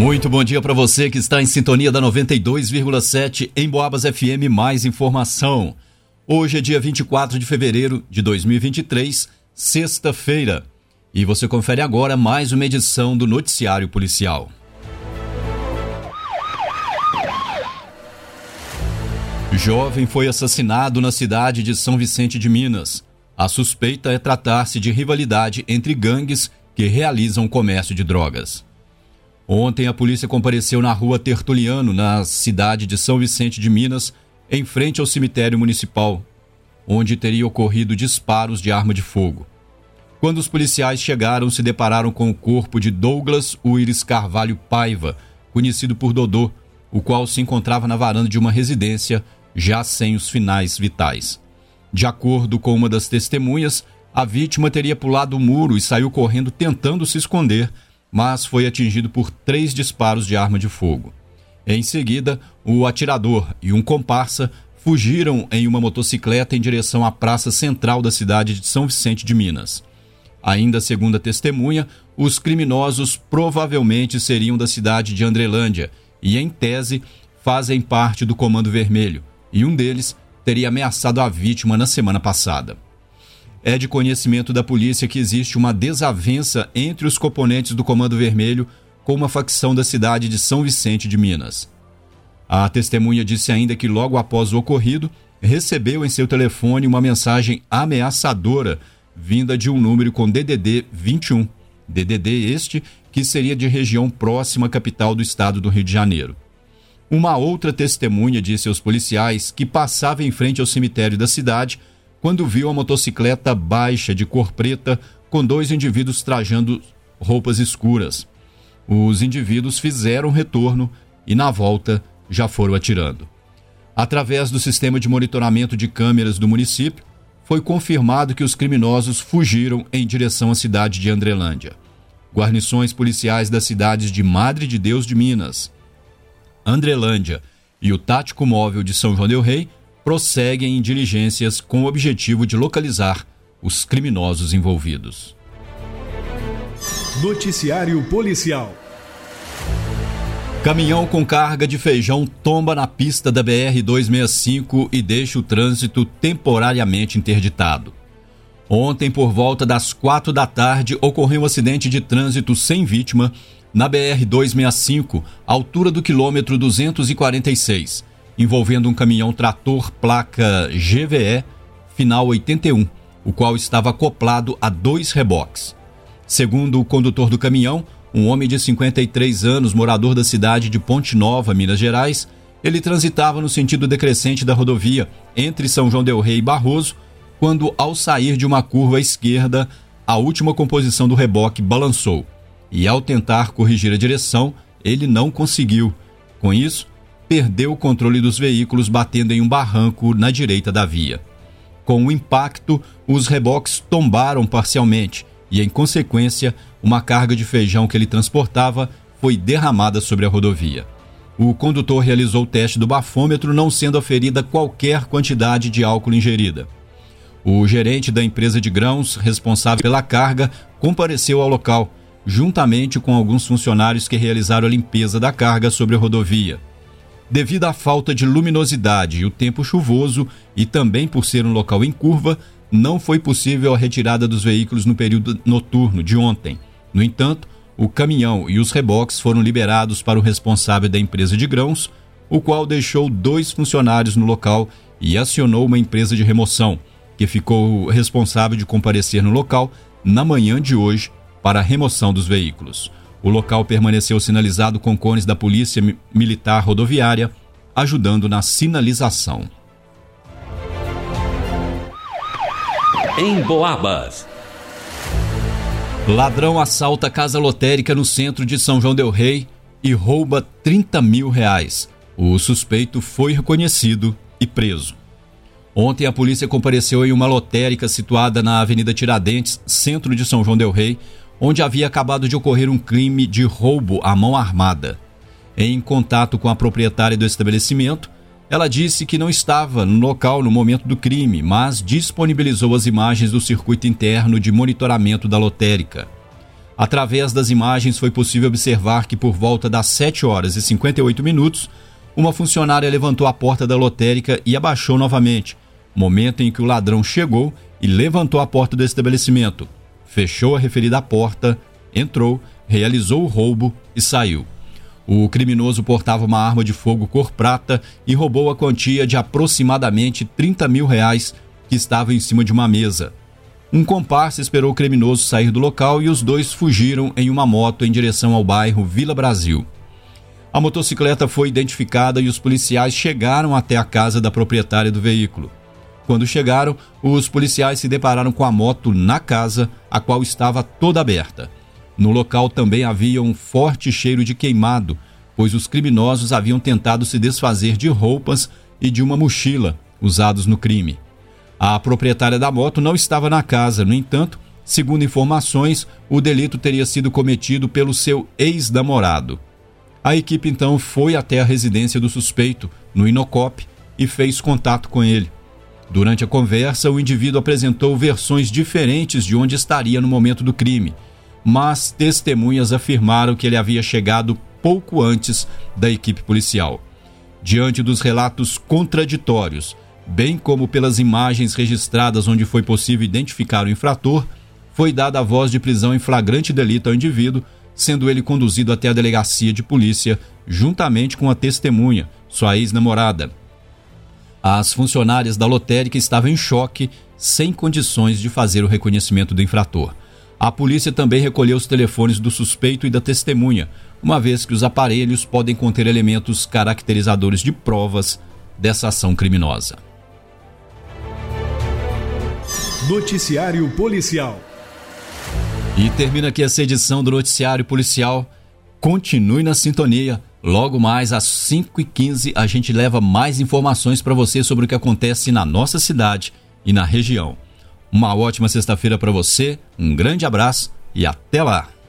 Muito bom dia para você que está em sintonia da 92,7 em Boabas FM. Mais informação. Hoje é dia 24 de fevereiro de 2023, sexta-feira. E você confere agora mais uma edição do Noticiário Policial. Jovem foi assassinado na cidade de São Vicente de Minas. A suspeita é tratar-se de rivalidade entre gangues que realizam comércio de drogas. Ontem a polícia compareceu na rua Tertuliano, na cidade de São Vicente de Minas, em frente ao cemitério municipal, onde teria ocorrido disparos de arma de fogo. Quando os policiais chegaram, se depararam com o corpo de Douglas Uires Carvalho Paiva, conhecido por Dodô, o qual se encontrava na varanda de uma residência, já sem os finais vitais. De acordo com uma das testemunhas, a vítima teria pulado o muro e saiu correndo tentando se esconder, mas foi atingido por três disparos de arma de fogo. Em seguida, o atirador e um comparsa fugiram em uma motocicleta em direção à praça central da cidade de São Vicente de Minas. Ainda segundo a testemunha, os criminosos provavelmente seriam da cidade de Andrelândia e, em tese, fazem parte do Comando Vermelho, e um deles teria ameaçado a vítima na semana passada. É de conhecimento da polícia que existe uma desavença entre os componentes do Comando Vermelho com uma facção da cidade de São Vicente de Minas. A testemunha disse ainda que logo após o ocorrido, recebeu em seu telefone uma mensagem ameaçadora vinda de um número com DDD 21. DDD este que seria de região próxima à capital do estado do Rio de Janeiro. Uma outra testemunha disse aos policiais que passava em frente ao cemitério da cidade quando viu a motocicleta baixa de cor preta com dois indivíduos trajando roupas escuras. Os indivíduos fizeram retorno e, na volta, já foram atirando. Através do sistema de monitoramento de câmeras do município, foi confirmado que os criminosos fugiram em direção à cidade de Andrelândia. Guarnições policiais das cidades de Madre de Deus de Minas, Andrelândia e o Tático Móvel de São João del Rei prosseguem em diligências com o objetivo de localizar os criminosos envolvidos. Noticiário Policial Caminhão com carga de feijão tomba na pista da BR-265 e deixa o trânsito temporariamente interditado. Ontem, por volta das quatro da tarde, ocorreu um acidente de trânsito sem vítima na BR-265, altura do quilômetro 246, envolvendo um caminhão trator placa GVE final 81, o qual estava acoplado a dois reboques. Segundo o condutor do caminhão, um homem de 53 anos, morador da cidade de Ponte Nova, Minas Gerais, ele transitava no sentido decrescente da rodovia entre São João del Rei e Barroso, quando, ao sair de uma curva à esquerda, a última composição do reboque balançou e, ao tentar corrigir a direção, ele não conseguiu. Com isso, perdeu o controle dos veículos batendo em um barranco na direita da via. Com o impacto, os reboques tombaram parcialmente e, em consequência, uma carga de feijão que ele transportava foi derramada sobre a rodovia. O condutor realizou o teste do bafômetro, não sendo aferida qualquer quantidade de álcool ingerida. O gerente da empresa de grãos, responsável pela carga, compareceu ao local, juntamente com alguns funcionários que realizaram a limpeza da carga sobre a rodovia. Devido à falta de luminosidade e o tempo chuvoso, e também por ser um local em curva, não foi possível a retirada dos veículos no período noturno de ontem. No entanto, o caminhão e os reboques foram liberados para o responsável da empresa de grãos, o qual deixou dois funcionários no local e acionou uma empresa de remoção, que ficou responsável de comparecer no local na manhã de hoje para a remoção dos veículos. O local permaneceu sinalizado com cones da Polícia Militar Rodoviária, ajudando na sinalização. Em Boabas. Ladrão assalta casa lotérica no centro de São João del Rei e rouba 30 mil reais. O suspeito foi reconhecido e preso. Ontem a polícia compareceu em uma lotérica situada na Avenida Tiradentes, centro de São João del Rei, onde havia acabado de ocorrer um crime de roubo à mão armada. Em contato com a proprietária do estabelecimento, ela disse que não estava no local no momento do crime, mas disponibilizou as imagens do circuito interno de monitoramento da lotérica. Através das imagens foi possível observar que por volta das 7 horas e 58 minutos, uma funcionária levantou a porta da lotérica e abaixou novamente, momento em que o ladrão chegou e levantou a porta do estabelecimento, fechou a referida porta, entrou, realizou o roubo e saiu. O criminoso portava uma arma de fogo cor prata e roubou a quantia de aproximadamente 30 mil reais que estava em cima de uma mesa. Um comparsa esperou o criminoso sair do local e os dois fugiram em uma moto em direção ao bairro Vila Brasil. A motocicleta foi identificada e os policiais chegaram até a casa da proprietária do veículo. Quando chegaram, os policiais se depararam com a moto na casa, a qual estava toda aberta. No local também havia um forte cheiro de queimado, pois os criminosos haviam tentado se desfazer de roupas e de uma mochila usados no crime. A proprietária da moto não estava na casa, no entanto, segundo informações, o delito teria sido cometido pelo seu ex-namorado. A equipe então foi até a residência do suspeito, no Inocop, e fez contato com ele. Durante a conversa, o indivíduo apresentou versões diferentes de onde estaria no momento do crime, mas testemunhas afirmaram que ele havia chegado pouco antes da equipe policial. Diante dos relatos contraditórios, bem como pelas imagens registradas onde foi possível identificar o infrator, foi dada a voz de prisão em flagrante delito ao indivíduo, sendo ele conduzido até a delegacia de polícia, juntamente com a testemunha, sua ex-namorada. As funcionárias da lotérica estavam em choque, sem condições de fazer o reconhecimento do infrator. A polícia também recolheu os telefones do suspeito e da testemunha, uma vez que os aparelhos podem conter elementos caracterizadores de provas dessa ação criminosa. Noticiário Policial. E termina aqui essa edição do Noticiário Policial. Continue na sintonia. Logo mais às 5h15 a gente leva mais informações para você sobre o que acontece na nossa cidade e na região. Uma ótima sexta-feira para você, um grande abraço e até lá!